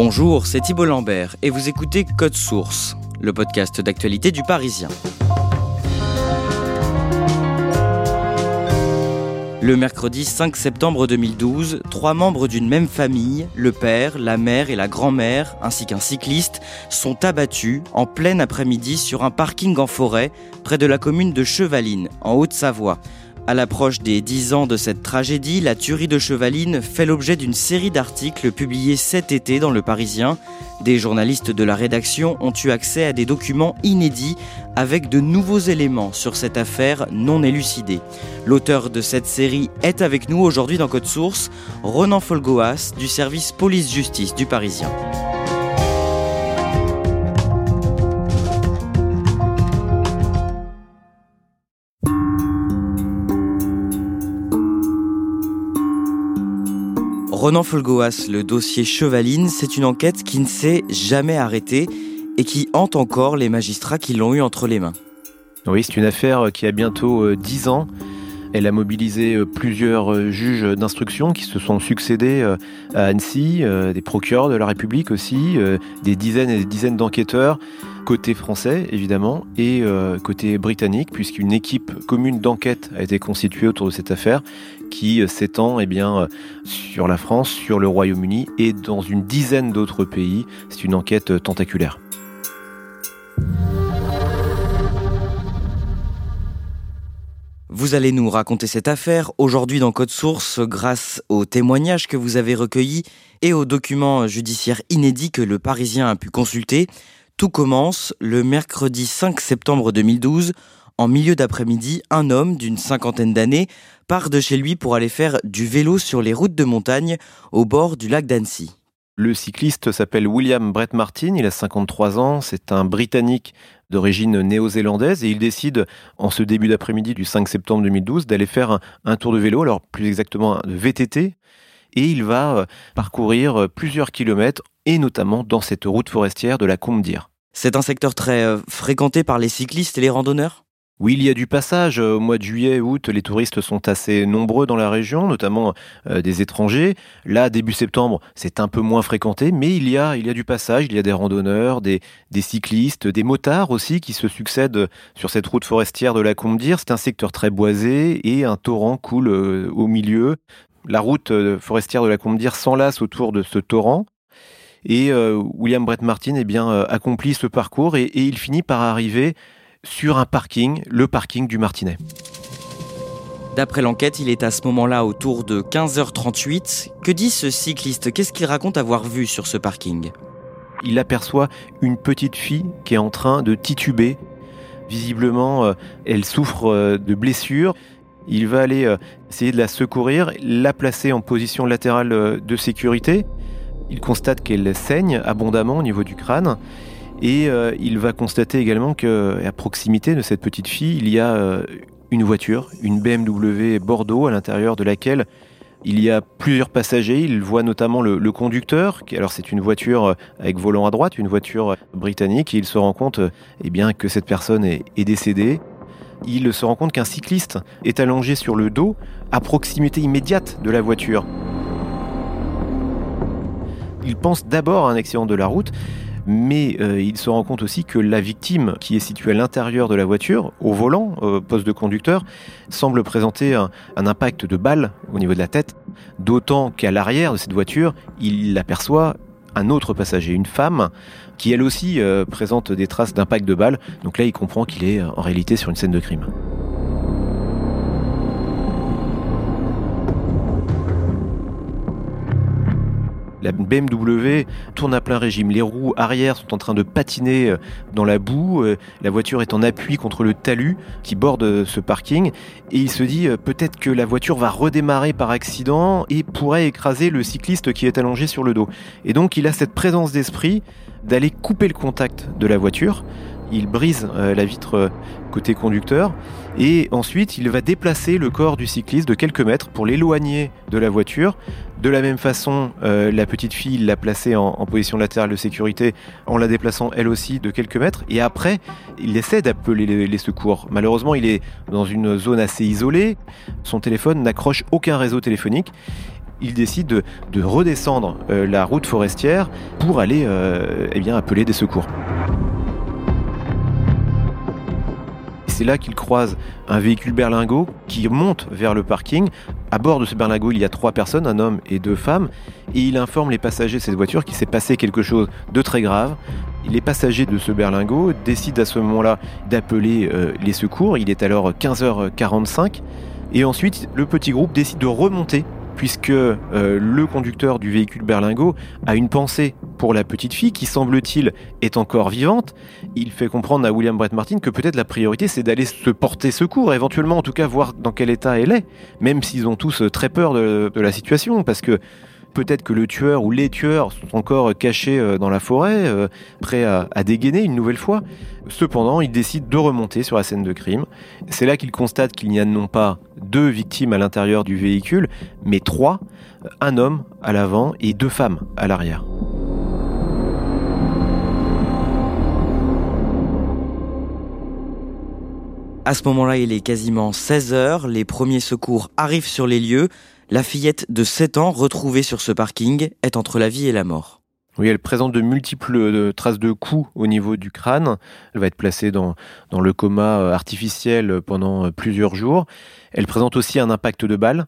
Bonjour, c'est Thibault Lambert et vous écoutez Code Source, le podcast d'actualité du Parisien. Le mercredi 5 septembre 2012, trois membres d'une même famille, le père, la mère et la grand-mère, ainsi qu'un cycliste, sont abattus en plein après-midi sur un parking en forêt près de la commune de Chevaline, en Haute-Savoie. À l'approche des 10 ans de cette tragédie, la tuerie de Chevaline fait l'objet d'une série d'articles publiés cet été dans Le Parisien. Des journalistes de la rédaction ont eu accès à des documents inédits avec de nouveaux éléments sur cette affaire non élucidée. L'auteur de cette série est avec nous aujourd'hui dans Code Source, Ronan Folgoas du service police-justice du Parisien. Ronan Folgoas, le dossier Chevaline, c'est une enquête qui ne s'est jamais arrêtée et qui hante encore les magistrats qui l'ont eu entre les mains. Oui, c'est une affaire qui a bientôt 10 ans. Elle a mobilisé plusieurs juges d'instruction qui se sont succédés à Annecy, des procureurs de la République aussi, des dizaines et des dizaines d'enquêteurs, côté français évidemment, et côté britannique, puisqu'une équipe commune d'enquête a été constituée autour de cette affaire qui s'étend eh bien, sur la France, sur le Royaume-Uni et dans une dizaine d'autres pays. C'est une enquête tentaculaire. Vous allez nous raconter cette affaire aujourd'hui dans Code Source grâce aux témoignages que vous avez recueillis et aux documents judiciaires inédits que le Parisien a pu consulter. Tout commence le mercredi 5 septembre 2012. En milieu d'après-midi, un homme d'une cinquantaine d'années part de chez lui pour aller faire du vélo sur les routes de montagne au bord du lac d'Annecy. Le cycliste s'appelle William Brett Martin, il a 53 ans, c'est un Britannique d'origine néo-zélandaise et il décide en ce début d'après-midi du 5 septembre 2012 d'aller faire un, tour de vélo, alors plus exactement de VTT, et il va parcourir plusieurs kilomètres et notamment dans cette route forestière de la Combe d'Ir. C'est un secteur très fréquenté par les cyclistes et les randonneurs? Oui, il y a du passage. Au mois de juillet, août, les touristes sont assez nombreux dans la région, notamment euh, des étrangers. Là, début septembre, c'est un peu moins fréquenté, mais il y a, il y a du passage. Il y a des randonneurs, des, des cyclistes, des motards aussi qui se succèdent sur cette route forestière de la Combe d'Ir. C'est un secteur très boisé et un torrent coule euh, au milieu. La route forestière de la Combe d'Ir s'enlace autour de ce torrent. Et euh, William Brett Martin eh bien, accomplit ce parcours et, et il finit par arriver sur un parking, le parking du Martinet. D'après l'enquête, il est à ce moment-là autour de 15h38. Que dit ce cycliste? Qu'est-ce qu'il raconte avoir vu sur ce parking? Il aperçoit une petite fille qui est en train de tituber. Visiblement, elle souffre de blessures. Il va aller essayer de la secourir, la placer en position latérale de sécurité. Il constate qu'elle saigne abondamment au niveau du crâne. Et euh, il va constater également qu'à proximité de cette petite fille, il y a euh, une voiture, une BMW Bordeaux, à l'intérieur de laquelle il y a plusieurs passagers. Il voit notamment le, conducteur. Qui, alors c'est une voiture avec volant à droite, une voiture britannique. Et il se rend compte eh bien, que cette personne est décédée. Il se rend compte qu'un cycliste est allongé sur le dos, à proximité immédiate de la voiture. Il pense d'abord à un accident de la route, mais euh, il se rend compte aussi que la victime, qui est située à l'intérieur de la voiture, au volant, au poste de conducteur, semble présenter un, impact de balle au niveau de la tête, d'autant qu'à l'arrière de cette voiture, il aperçoit un autre passager, une femme, qui elle aussi euh, présente des traces d'impact de balle. Donc là, il comprend qu'il est en réalité sur une scène de crime. La BMW tourne à plein régime. Les roues arrière sont en train de patiner euh, dans la boue. Euh, la voiture est en appui contre le talus qui borde euh, ce parking. Et il se dit peut-être que la voiture va redémarrer par accident et pourrait écraser le cycliste qui est allongé sur le dos. Et donc il a cette présence d'esprit d'aller couper le contact de la voiture. Il brise euh, la vitre euh, côté conducteur. Et ensuite il va déplacer le corps du cycliste de quelques mètres pour l'éloigner de la voiture. De la même façon, euh, la petite fille l'a placée en, position latérale de sécurité en la déplaçant elle aussi de quelques mètres. Et après il essaie d'appeler les, secours. Malheureusement il est dans une zone assez isolée, son téléphone n'accroche aucun réseau téléphonique il décide de, redescendre la route forestière pour aller eh bien, appeler des secours. c'est là qu'il croise un véhicule berlingot qui monte vers le parking. À bord de ce berlingot, il y a trois personnes, un homme et deux femmes, et il informe les passagers de cette voiture qu'il s'est passé quelque chose de très grave. Les passagers de ce berlingot décident à ce moment-là d'appeler euh, les secours. Il est alors 15h45. Et ensuite, le petit groupe décide de remonter puisque euh, le conducteur du véhicule berlingot a une pensée pour la petite fille qui, semble-t-il, est encore vivante. Il fait comprendre à William Brett Martin que peut-être la priorité c'est d'aller se porter secours, éventuellement en tout cas voir dans quel état elle est, même s'ils ont tous très peur de la situation, parce que peut-être que le tueur ou les tueurs sont encore cachés euh, dans la forêt, euh, prêts à, dégainer une nouvelle fois. Cependant, il décide de remonter sur la scène de crime. C'est là qu'il constate qu'il n'y a non pas deux victimes à l'intérieur du véhicule, mais trois, un homme à l'avant et deux femmes à l'arrière. À ce moment-là, il est quasiment 16 heures, les premiers secours arrivent sur les lieux. La fillette de 7 ans, retrouvée sur ce parking, est entre la vie et la mort. Oui, elle présente de multiples euh, traces de coups au niveau du crâne. Elle va être placée dans, le coma euh, artificiel pendant euh, plusieurs jours. Elle présente aussi un impact de balle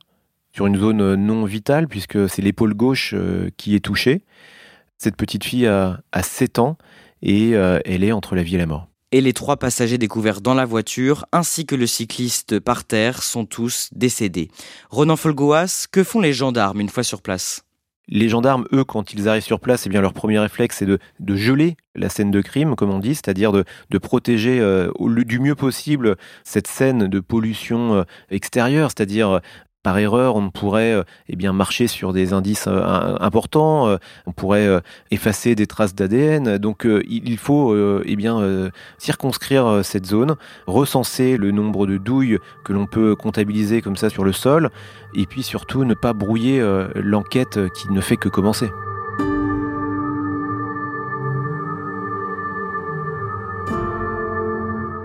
sur une zone non vitale, puisque c'est l'épaule gauche qui est touchée. Cette petite fille a, a 7 ans et elle est entre la vie et la mort et les trois passagers découverts dans la voiture, ainsi que le cycliste par terre, sont tous décédés. Ronan Folgoas, que font les gendarmes une fois sur place? Les gendarmes, eux, quand ils arrivent sur place, eh bien, leur premier réflexe, c'est de, geler la scène de crime, comme on dit, c'est-à-dire de, protéger euh, du mieux possible cette scène de pollution euh, extérieure, c'est-à-dire par erreur, on pourrait euh, eh marcher sur des indices euh, importants, euh, on pourrait effacer des traces d'ADN. Donc il faut eh circonscrire cette zone, recenser le nombre de douilles que l'on peut comptabiliser comme ça sur le sol, et puis surtout ne pas brouiller l'enquête qui ne fait que commencer.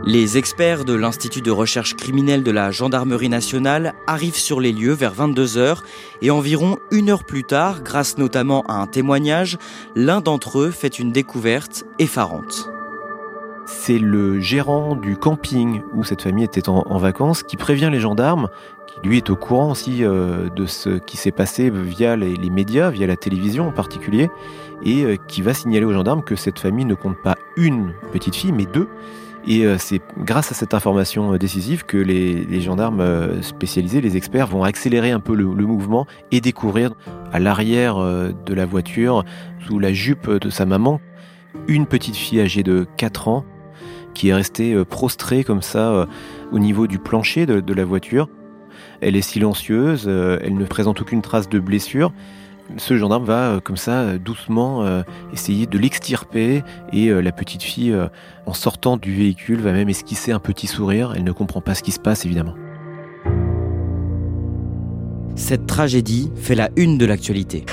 Les experts de l'Institut de recherche criminelle de la Gendarmerie nationale arrivent sur les lieux vers 22h et environ une heure plus tard, grâce notamment à un témoignage, l'un d'entre eux fait une découverte effarante. C'est le gérant du camping où cette famille était en, vacances qui prévient les gendarmes, qui lui est au courant aussi euh, de ce qui s'est passé via les, médias, via la télévision en particulier, et euh, qui va signaler aux gendarmes que cette famille ne compte pas une petite fille, mais deux et euh, c'est grâce à cette information euh, décisive que les, gendarmes euh, spécialisés, les experts, vont accélérer un peu le, mouvement et découvrir à l'arrière de la voiture, sous la jupe de sa maman, une petite fille âgée de 4 ans qui est restée prostrée comme ça au niveau du plancher de la voiture. Elle est silencieuse, elle ne présente aucune trace de blessure ce gendarme va euh, comme ça euh, doucement euh, essayer de l'extirper et la petite fille en sortant du véhicule va même esquisser un petit sourire, elle ne comprend pas ce qui se passe évidemment. Cette tragédie fait la une de l'actualité.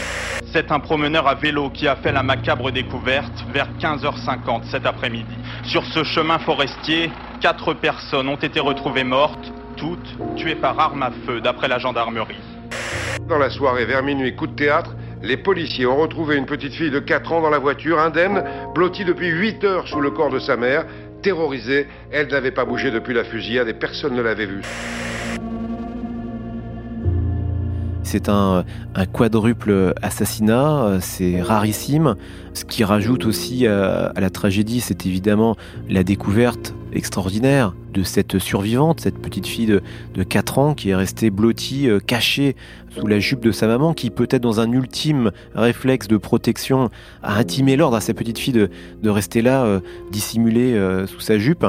C'est un promeneur à vélo qui a fait la macabre découverte vers 15h50 cet après-midi. Sur ce chemin forestier, quatre personnes ont été retrouvées mortes, toutes tuées par arme à feu d'après la gendarmerie. Dans la soirée, vers minuit, coup de théâtre, Les policiers ont retrouvé une petite fille de 4 ans dans la voiture, indemne, blottie depuis 8 heures sous le corps de sa mère. Terrorisée, elle n'avait pas bougé depuis la fusillade et personne ne l'avait vue. C'est un, quadruple assassinat, c'est rarissime. Ce qui rajoute aussi à, la tragédie, c'est évidemment la découverte extraordinaire de cette survivante, cette petite fille de, de 4 ans qui est restée blottie, euh, cachée sous la jupe de sa maman, qui peut-être dans un ultime réflexe de protection a intimé l'ordre à sa petite fille de, rester là, euh, dissimulée euh, sous sa jupe,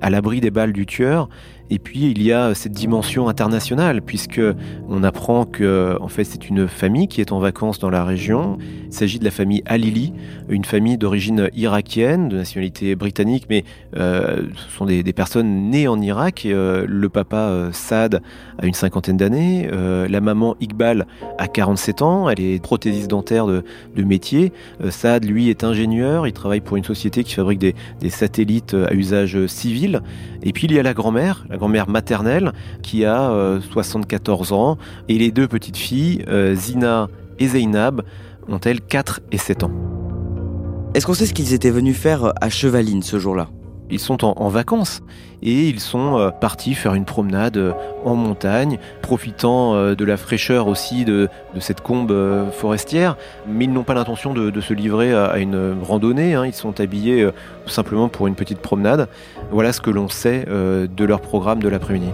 à l'abri des balles du tueur. Et puis il y a cette dimension internationale puisque on apprend que en fait c'est une famille qui est en vacances dans la région. Il s'agit de la famille Alili, une famille d'origine irakienne, de nationalité britannique, mais euh, ce sont des, personnes nées en Irak. Euh, le papa euh, Saad a une cinquantaine d'années, la maman Iqbal a 47 ans, elle est prothésiste dentaire de, métier. Saad lui est ingénieur, il travaille pour une société qui fabrique des satellites à usage civil. Et puis il y a la grand-mère, la grand-mère maternelle qui a 74 ans et les deux petites filles, Zina et Zainab, ont-elles 4 et 7 ans. Est-ce qu'on sait ce qu'ils étaient venus faire à Chevaline ce jour-là? Ils sont en, vacances et ils sont euh, partis faire une promenade euh, en montagne, profitant euh, de la fraîcheur aussi de, cette combe forestière, mais ils n'ont pas l'intention de, se livrer à, une randonnée, hein. ils sont habillés simplement pour une petite promenade. Voilà ce que l'on sait de leur programme de l'après-midi.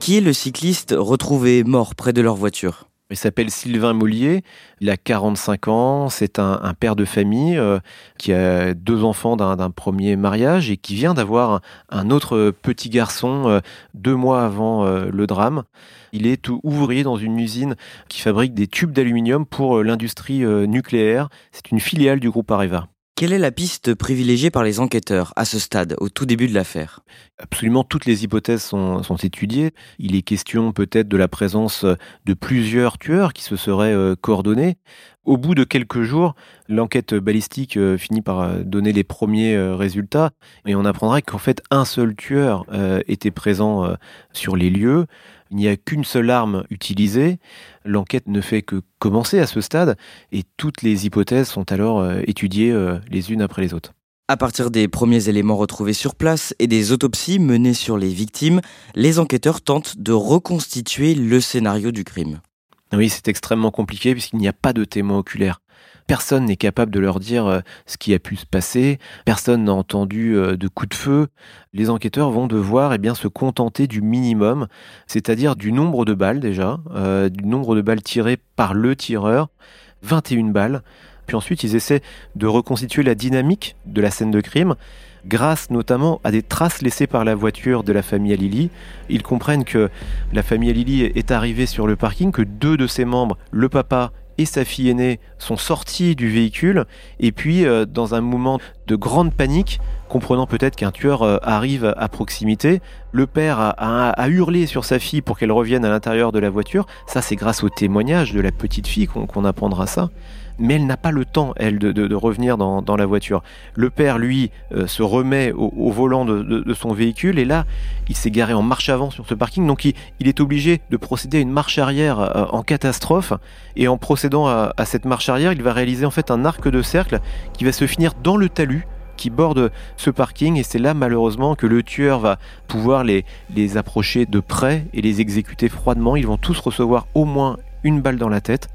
Qui est le cycliste retrouvé mort près de leur voiture? Il s'appelle Sylvain Mollier, il a 45 ans, c'est un, père de famille euh, qui a deux enfants d'un premier mariage et qui vient d'avoir un, autre petit garçon euh, deux mois avant euh, le drame. Il est ouvrier dans une usine qui fabrique des tubes d'aluminium pour l'industrie nucléaire. C'est une filiale du groupe Areva. Quelle est la piste privilégiée par les enquêteurs à ce stade, au tout début de l'affaire? Absolument toutes les hypothèses sont, étudiées. Il est question peut-être de la présence de plusieurs tueurs qui se seraient euh, coordonnés. Au bout de quelques jours, l'enquête balistique euh, finit par euh, donner les premiers résultats et on apprendrait qu'en fait un seul tueur était présent sur les lieux. Il n'y a qu'une seule arme utilisée. L'enquête ne fait que commencer à ce stade et toutes les hypothèses sont alors euh, étudiées euh, les unes après les autres. À partir des premiers éléments retrouvés sur place et des autopsies menées sur les victimes, les enquêteurs tentent de reconstituer le scénario du crime. Oui, c'est extrêmement compliqué puisqu'il n'y a pas de témoins oculaires. Personne n'est capable de leur dire euh, ce qui a pu se passer. Personne n'a entendu euh, de coups de feu. Les enquêteurs vont devoir eh bien, se contenter du minimum, c'est-à-dire du nombre de balles déjà, euh, du nombre de balles tirées par le tireur, 21 balles. Puis ensuite, ils essaient de reconstituer la dynamique de la scène de crime grâce notamment à des traces laissées par la voiture de la famille Alili. Ils comprennent que la famille Alili est arrivée sur le parking, que deux de ses membres, le papa et sa fille aînée sont sortis du véhicule et puis euh, dans un moment de grande panique, comprenant peut-être qu'un tueur euh, arrive à proximité, le père a, hurlé sur sa fille pour qu'elle revienne à l'intérieur de la voiture. Ça, c'est grâce au témoignage de la petite fille qu'on apprendra ça mais elle n'a pas le temps, elle, de, revenir dans, la voiture. Le père, lui, euh, se remet au, volant de, son véhicule, et là, il s'est garé en marche avant sur ce parking, donc il, est obligé de procéder à une marche arrière euh, en catastrophe, et en procédant à, cette marche arrière, il va réaliser en fait un arc de cercle qui va se finir dans le talus qui borde ce parking et c'est là malheureusement que le tueur va pouvoir les approcher de près et les exécuter froidement. Ils vont tous recevoir au moins une balle dans la tête.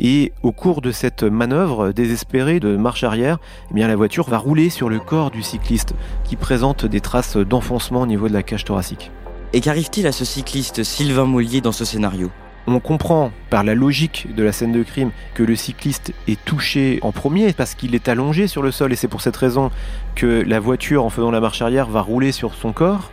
Et au cours de cette manœuvre désespérée de marche arrière, eh bien la voiture va rouler sur le corps du cycliste qui présente des traces d'enfoncement au niveau de la cage thoracique. Et qu'arrive-t-il à ce cycliste Sylvain Mollier dans ce scénario? On comprend par la logique de la scène de crime que le cycliste est touché en premier parce qu'il est allongé sur le sol et c'est pour cette raison que la voiture en faisant la marche arrière va rouler sur son corps.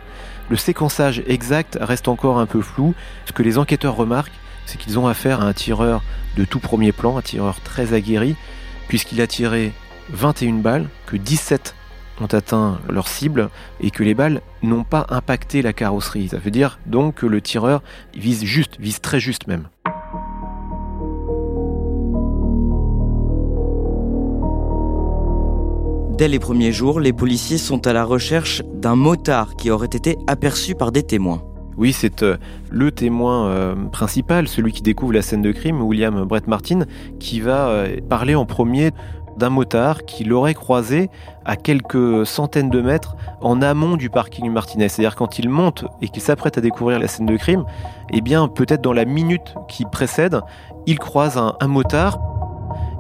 Le séquençage exact reste encore un peu flou. Ce que les enquêteurs remarquent, c'est qu'ils ont affaire à un tireur de tout premier plan, un tireur très aguerri, puisqu'il a tiré 21 balles, que 17 ont atteint leur cible et que les balles n'ont pas impacté la carrosserie. Ça veut dire donc que le tireur vise juste, vise très juste même. Dès les premiers jours, les policiers sont à la recherche d'un motard qui aurait été aperçu par des témoins. Oui, c'est euh, le témoin euh, principal, celui qui découvre la scène de crime, William Brett Martin, qui va euh, parler en premier d'un motard qui l'aurait croisé à quelques centaines de mètres en amont du parking Martinez. C'est-à-dire quand il monte et qu'il s'apprête à découvrir la scène de crime, eh bien peut-être dans la minute qui précède, il croise un, motard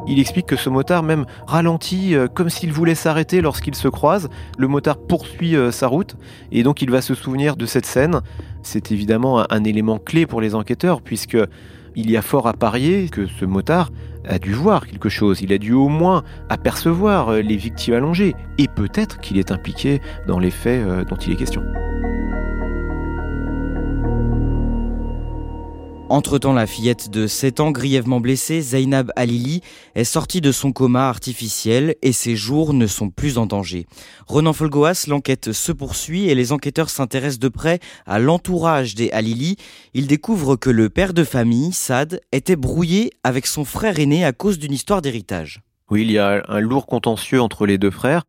il explique que ce motard même ralentit comme s'il voulait s'arrêter lorsqu'il se croise. Le motard poursuit sa route et donc il va se souvenir de cette scène. C'est évidemment un, élément clé pour les enquêteurs puisque il y a fort à parier que ce motard a dû voir quelque chose, il a dû au moins apercevoir euh, les victimes allongées et peut-être qu'il est impliqué dans les faits dont il est question. Entre-temps, la fillette de 7 ans, grièvement blessée, Zainab Alili, est sortie de son coma artificiel et ses jours ne sont plus en danger. Renan Folgoas, l'enquête se poursuit et les enquêteurs s'intéressent de près à l'entourage des Alili. Ils découvrent que le père de famille, Sad, était brouillé avec son frère aîné à cause d'une histoire d'héritage. Oui, il y a un lourd contentieux entre les deux frères.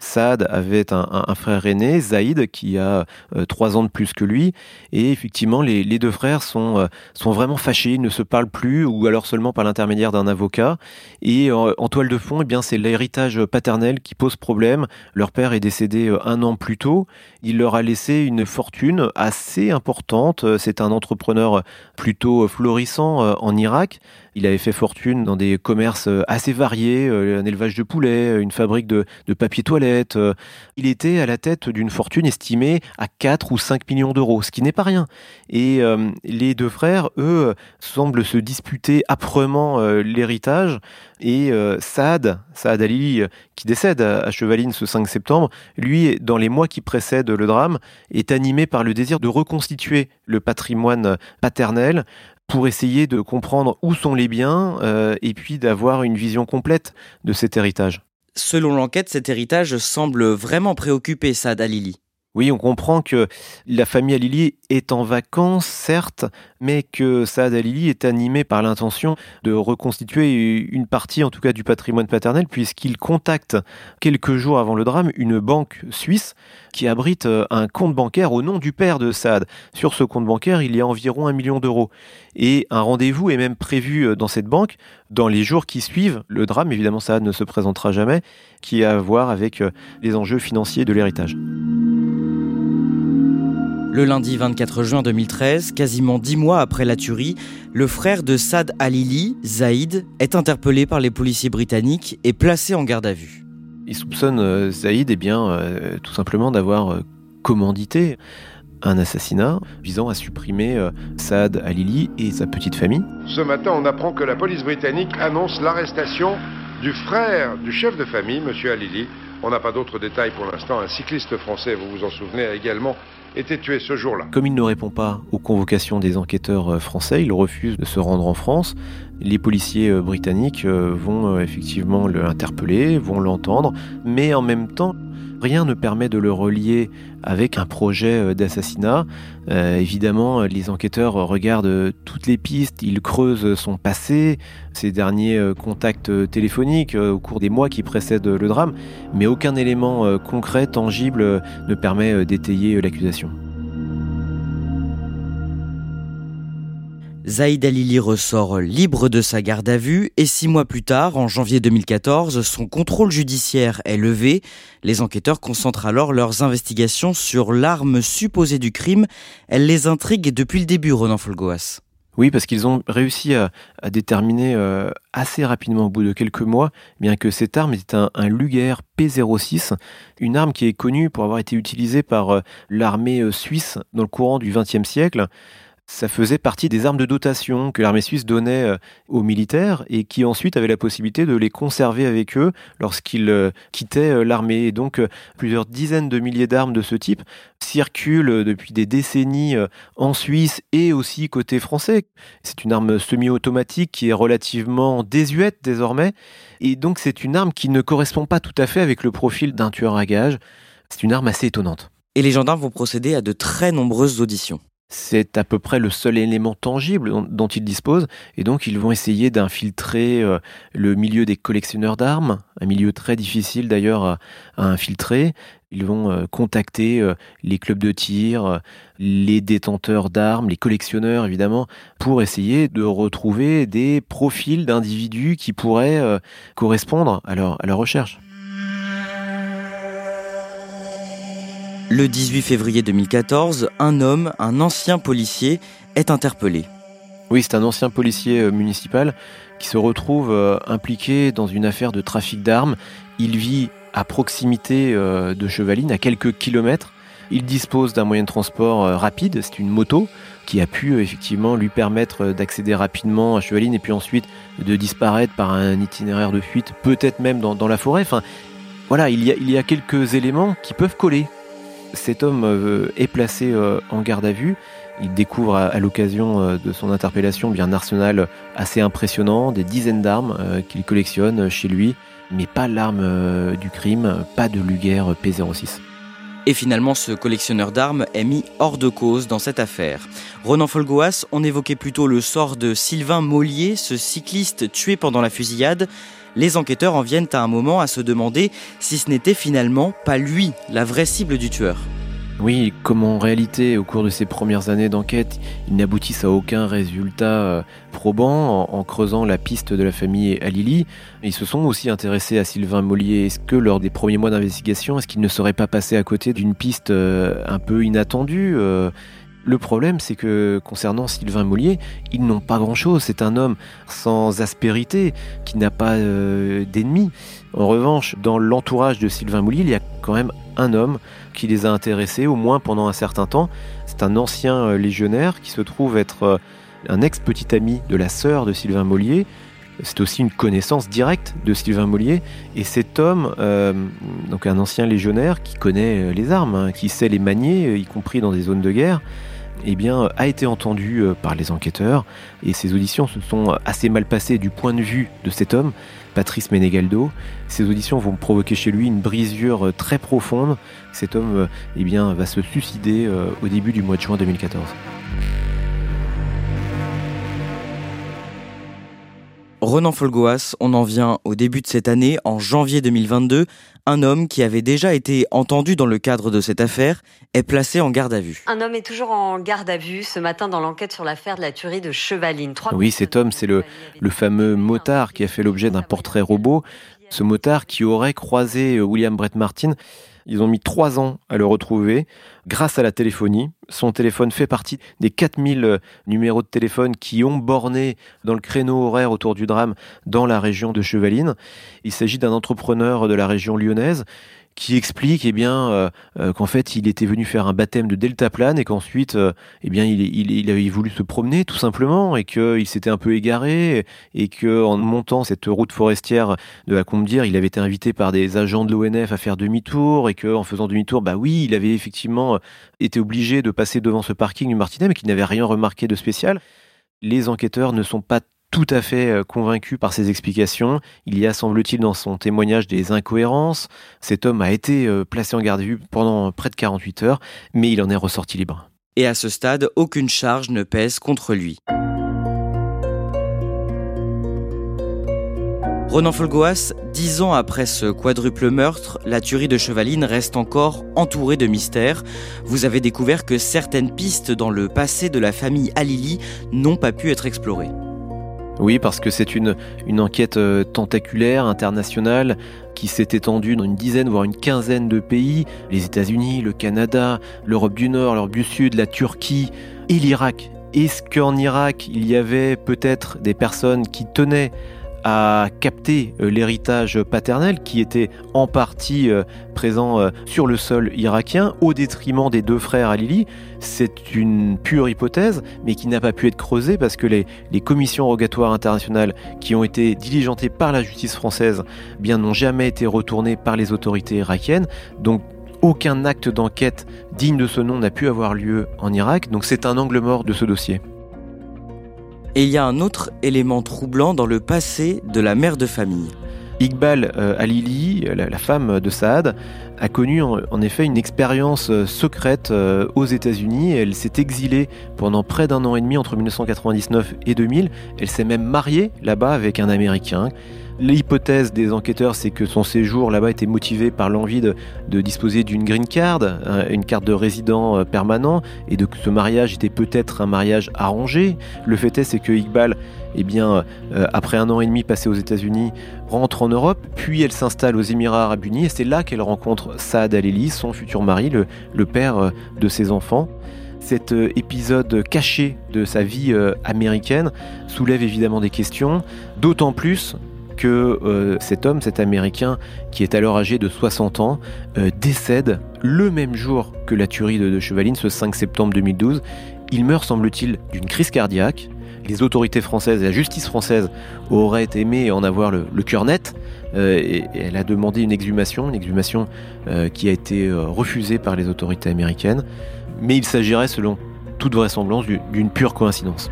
Saad avait un, frère aîné, Zaïd, qui a euh, trois ans de plus que lui. Et effectivement, les, deux frères sont, euh, sont vraiment fâchés, ils ne se parlent plus, ou alors seulement par l'intermédiaire d'un avocat. Et euh, en toile de fond, eh c'est l'héritage paternel qui pose problème. Leur père est décédé un an plus tôt. Il leur a laissé une fortune assez importante. C'est un entrepreneur plutôt florissant en Irak. Il avait fait fortune dans des commerces assez variés, un élevage de poulets, une fabrique de, de papier toilette euh, il était à la tête d'une fortune estimée à 4 ou 5 millions d'euros, ce qui n'est pas rien. Et euh, les deux frères, eux, semblent se disputer âprement euh, l'héritage. Et Saad, Saad Ali, qui décède à Chevaline ce 5 septembre, lui, dans les mois qui précèdent le drame, est animé par le désir de reconstituer le patrimoine paternel pour essayer de comprendre où sont les biens et puis d'avoir une vision complète de cet héritage. Selon l'enquête, cet héritage semble vraiment préoccuper Saad Alili. Oui, on comprend que la famille Alili est en vacances, certes, mais que Saad Alili est animé par l'intention de reconstituer une partie, en tout cas, du patrimoine paternel, puisqu'il contacte quelques jours avant le drame une banque suisse qui abrite euh, un compte bancaire au nom du père de Saad. Sur ce compte bancaire, il y a environ un million d'euros. Et un rendez-vous est même prévu euh, dans cette banque dans les jours qui suivent le drame. Évidemment, Saad ne se présentera jamais, qui a à voir avec euh, les enjeux financiers de l'héritage. Le lundi 24 juin 2013, quasiment dix mois après la tuerie, le frère de Saad Alili, Zaïd, est interpellé par les policiers britanniques et placé en garde à vue. Il soupçonne euh, Zaïd eh bien, euh, tout simplement d'avoir euh, commandité un assassinat visant à supprimer Saad Alili et sa petite famille. Ce matin, on apprend que la police britannique annonce l'arrestation du frère du chef de famille, M. Alili. On n'a pas d'autres détails pour l'instant. Un cycliste français, vous vous en souvenez, a également été tué ce jour-là. Comme il ne répond pas aux convocations des enquêteurs euh, français, il refuse de se rendre en France. Les policiers euh, britanniques euh, vont effectivement l'interpeller, vont l'entendre, mais en même temps, Rien ne permet de le relier avec un projet euh, d'assassinat. Euh, évidemment, les enquêteurs regardent toutes les pistes, ils creusent son passé, ses derniers euh, contacts téléphoniques au cours des mois qui précèdent le drame, mais aucun élément concret, tangible ne permet d'étayer l'accusation. Zaïd Alili ressort libre de sa garde à vue et six mois plus tard, en janvier 2014, son contrôle judiciaire est levé. Les enquêteurs concentrent alors leurs investigations sur l'arme supposée du crime. Elle les intrigue depuis le début, Ronan Folgoas. Oui, parce qu'ils ont réussi à, déterminer euh, assez rapidement, au bout de quelques mois, bien que cette arme était un, Luger P06, une arme qui est connue pour avoir été utilisée par euh, l'armée euh, suisse dans le courant du XXe siècle ça faisait partie des armes de dotation que l'armée suisse donnait euh, aux militaires et qui ensuite avaient la possibilité de les conserver avec eux lorsqu'ils euh, quittaient euh, l'armée. Et donc plusieurs dizaines de milliers d'armes de ce type circulent depuis des décennies en Suisse et aussi côté français. C'est une arme semi-automatique qui est relativement désuète désormais. Et donc c'est une arme qui ne correspond pas tout à fait avec le profil d'un tueur à gages. C'est une arme assez étonnante. Et les gendarmes vont procéder à de très nombreuses auditions. C'est à peu près le seul élément tangible dont, ils disposent, et donc ils vont essayer d'infiltrer euh, le milieu des collectionneurs d'armes, un milieu très difficile d'ailleurs à, infiltrer. Ils vont euh, contacter euh, les clubs de tir, les détenteurs d'armes, les collectionneurs évidemment, pour essayer de retrouver des profils d'individus qui pourraient correspondre à à leur recherche. Le 18 février 2014, un homme, un ancien policier, est interpellé. Oui, c'est un ancien policier municipal qui se retrouve impliqué dans une affaire de trafic d'armes. Il vit à proximité euh, de Chevaline, à quelques kilomètres. Il dispose d'un moyen de transport euh, rapide, c'est une moto qui a pu euh, effectivement lui permettre d'accéder rapidement à Chevaline et puis ensuite de disparaître par un itinéraire de fuite, peut-être même dans, la forêt. Enfin, voilà, il y a quelques éléments qui peuvent coller. Cet homme est placé en garde à vue. Il découvre à, l'occasion de son interpellation bien un arsenal assez impressionnant, des dizaines d'armes qu'il collectionne chez lui mais pas l'arme euh, du crime, pas de Luger P06. Et finalement, ce collectionneur d'armes est mis hors de cause dans cette affaire. Ronan Folgoas, on évoquait plutôt le sort de Sylvain Mollier, ce cycliste tué pendant la fusillade. Les enquêteurs en viennent à un moment à se demander si ce n'était finalement pas lui, la vraie cible du tueur. Oui, comme en réalité, au cours de ces premières années d'enquête, ils n'aboutissent à aucun résultat euh, probant en, creusant la piste de la famille Alili. Ils se sont aussi intéressés à Sylvain Mollier. Est-ce que lors des premiers mois d'investigation, est-ce qu'il ne serait pas passé à côté d'une piste euh, un peu inattendue euh? Le problème, c'est que concernant Sylvain Mollier, ils n'ont pas grand-chose. C'est un homme sans aspérité, qui n'a pas d'ennemis. En revanche, dans l'entourage de Sylvain Mollier, il y a quand même un homme qui les a intéressés, au moins pendant un certain temps. C'est un ancien euh, légionnaire qui se trouve être euh, un ex-petit ami de la sœur de Sylvain Mollier. C'est aussi une connaissance directe de Sylvain Mollier. Et cet homme, euh, donc un ancien légionnaire qui connaît les armes, hein, qui sait les manier, y compris dans des zones de guerre, eh a été entendu par les enquêteurs. Et ces auditions se sont assez mal passées du point de vue de cet homme. Patrice Menegaldo. Ces auditions vont provoquer chez lui une brisure euh, très profonde. Cet homme euh, eh va se suicider euh, au début du mois de juin 2014. Renan Folgoas, on en vient au début de cette année, en janvier 2022. Un homme qui avait déjà été entendu dans le cadre de cette affaire est placé en garde à vue. Un homme est toujours en garde à vue ce matin dans l'enquête sur l'affaire de la tuerie de Chevaline. oui, cet homme, c'est le, le fameux motard qui a fait l'objet d'un portrait robot. Ce motard qui aurait croisé euh, William Brett Martin ils ont mis trois ans à le retrouver grâce à la téléphonie. Son téléphone fait partie des 4000 euh, numéros de téléphone qui ont borné dans le créneau horaire autour du drame dans la région de Chevaline. Il s'agit d'un entrepreneur de la région lyonnaise qui explique eh bien euh, euh, qu'en fait il était venu faire un baptême de deltaplane et qu'ensuite euh, eh bien il, avait voulu se promener tout simplement et qu'il s'était un peu égaré et que en montant cette route forestière de la Combe-Dire, il avait été invité par des agents de l'ONF à faire demi-tour et que en faisant demi-tour, bah oui, il avait effectivement été obligé de passer devant ce parking du Martinet mais qu'il n'avait rien remarqué de spécial. Les enquêteurs ne sont pas tout à fait euh, convaincu par ses explications. Il y a, semble-t-il, dans son témoignage des incohérences. Cet homme a été euh, placé en garde à vue pendant près de 48 heures, mais il en est ressorti libre. Et à ce stade, aucune charge ne pèse contre lui. Ronan Folgoas, dix ans après ce quadruple meurtre, la tuerie de Chevaline reste encore entourée de mystères. Vous avez découvert que certaines pistes dans le passé de la famille Alili n'ont pas pu être explorées. Oui, parce que c'est une, enquête euh, tentaculaire, internationale, qui s'est étendue dans une dizaine, voire une quinzaine de pays. Les États-Unis, le Canada, l'Europe du Nord, l'Europe du Sud, la Turquie et l'Irak. Est-ce qu'en Irak, il y avait peut-être des personnes qui tenaient à capter euh, l'héritage paternel qui était en partie euh, présent euh, sur le sol irakien au détriment des deux frères Alili. C'est une pure hypothèse, mais qui n'a pas pu être creusée parce que les, commissions rogatoires internationales qui ont été diligentées par la justice française bien n'ont jamais été retournées par les autorités irakiennes. Donc aucun acte d'enquête digne de ce nom n'a pu avoir lieu en Irak. Donc c'est un angle mort de ce dossier. Et il y a un autre élément troublant dans le passé de la mère de famille. Iqbal euh, Alili, la, la, femme de Saad, a connu en, effet une expérience euh, secrète euh, aux États-Unis. Elle s'est exilée pendant près d'un an et demi entre 1999 et 2000. Elle s'est même mariée là-bas avec un Américain. L'hypothèse des enquêteurs, c'est que son séjour là-bas était motivé par l'envie de, disposer d'une green card, une carte de résident permanent, et que ce mariage était peut-être un mariage arrangé. Le fait est, que Iqbal eh bien, euh, après un an et demi passé aux États-Unis, rentre en Europe, puis elle s'installe aux Émirats Arabes Unis, et c'est là qu'elle rencontre Saad Al-Eli, son futur mari, le, père euh, de ses enfants. Cet euh, épisode caché de sa vie américaine soulève évidemment des questions, d'autant plus que cet homme, cet Américain, qui est alors âgé de 60 ans, décède le même jour que la tuerie de, Chevaline, ce 5 septembre 2012. Il meurt, semble-t-il, d'une crise cardiaque les autorités françaises et la justice française auraient aimé en avoir le, cœur net. Euh, elle a demandé une exhumation, une exhumation euh, qui a été euh, refusée par les autorités américaines. Mais il s'agirait, selon toute vraisemblance, d'une pure coïncidence.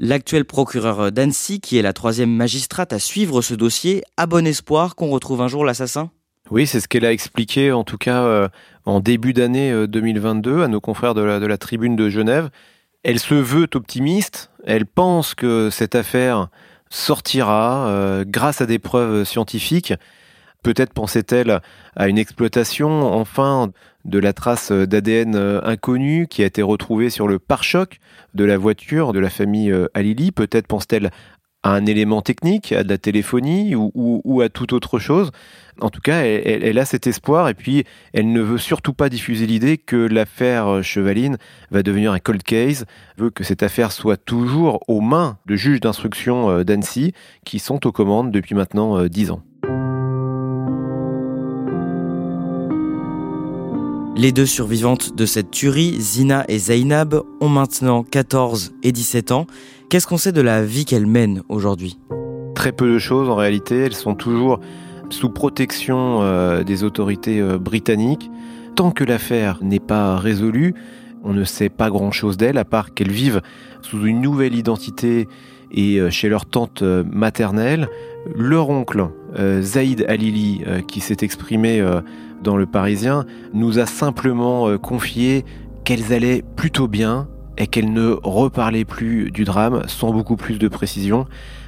L'actuel procureur d'Annecy, qui est la troisième magistrate à suivre ce dossier, a bon espoir qu'on retrouve un jour l'assassin? Oui, c'est ce qu'elle a expliqué en tout cas euh, en début d'année 2022 euh, à nos confrères de la, tribune de Genève. Elle se veut optimiste, elle pense que cette affaire sortira euh, grâce à des preuves scientifiques. Peut-être pensait-elle à une exploitation enfin de la trace d'ADN inconnue qui a été retrouvée sur le pare-choc de la voiture de la famille Alili. Peut-être pense-t-elle à un élément technique, à de la téléphonie ou, à toute autre chose. En tout cas, elle, a cet espoir et puis elle ne veut surtout pas diffuser l'idée que l'affaire Chevaline va devenir un cold case, veut que cette affaire soit toujours aux mains de juges d'instruction euh, d'Annecy qui sont aux commandes depuis maintenant euh, dix ans. Les deux survivantes de cette tuerie, Zina et Zainab, ont maintenant 14 et 17 ans. Qu'est-ce qu'on sait de la vie qu'elles mènent aujourd'hui? Très peu de choses en réalité. Elles sont toujours sous protection euh, des autorités euh, britanniques. Tant que l'affaire n'est pas résolue, on ne sait pas grand-chose d'elles, à part qu'elles vivent sous une nouvelle identité et euh, chez leur tante maternelle. Leur oncle, Zaïd Alili, qui s'est exprimé dans Le Parisien, nous a simplement confié qu'elles allaient plutôt bien et qu'elles ne reparlaient plus du drame sans beaucoup plus de précision.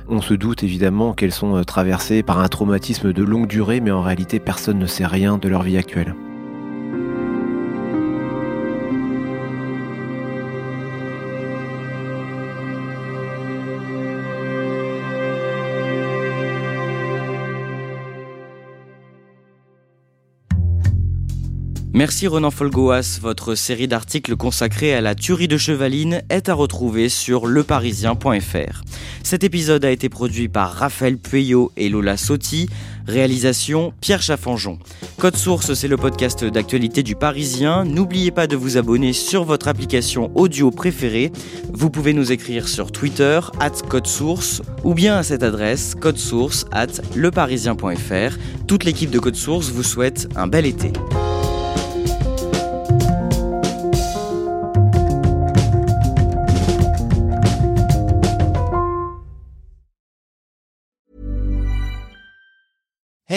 On se doute évidemment qu'elles sont euh, traversées par un traumatisme de longue durée, mais en réalité personne ne sait rien de leur vie actuelle. Merci Renan Folgoas. Votre série d'articles consacrés à la tuerie de Chevaline est à retrouver sur leparisien.fr. Cet épisode a été produit par Raphaël Pueyo et Lola Sotti. Réalisation Pierre Chaffanjon. Code Source, c'est le podcast d'actualité du Parisien. N'oubliez pas de vous abonner sur votre application audio préférée. Vous pouvez nous écrire sur Twitter, at Code Source, ou bien à cette adresse, codesource at leparisien.fr. Toute l'équipe de Code Source vous souhaite un bel été.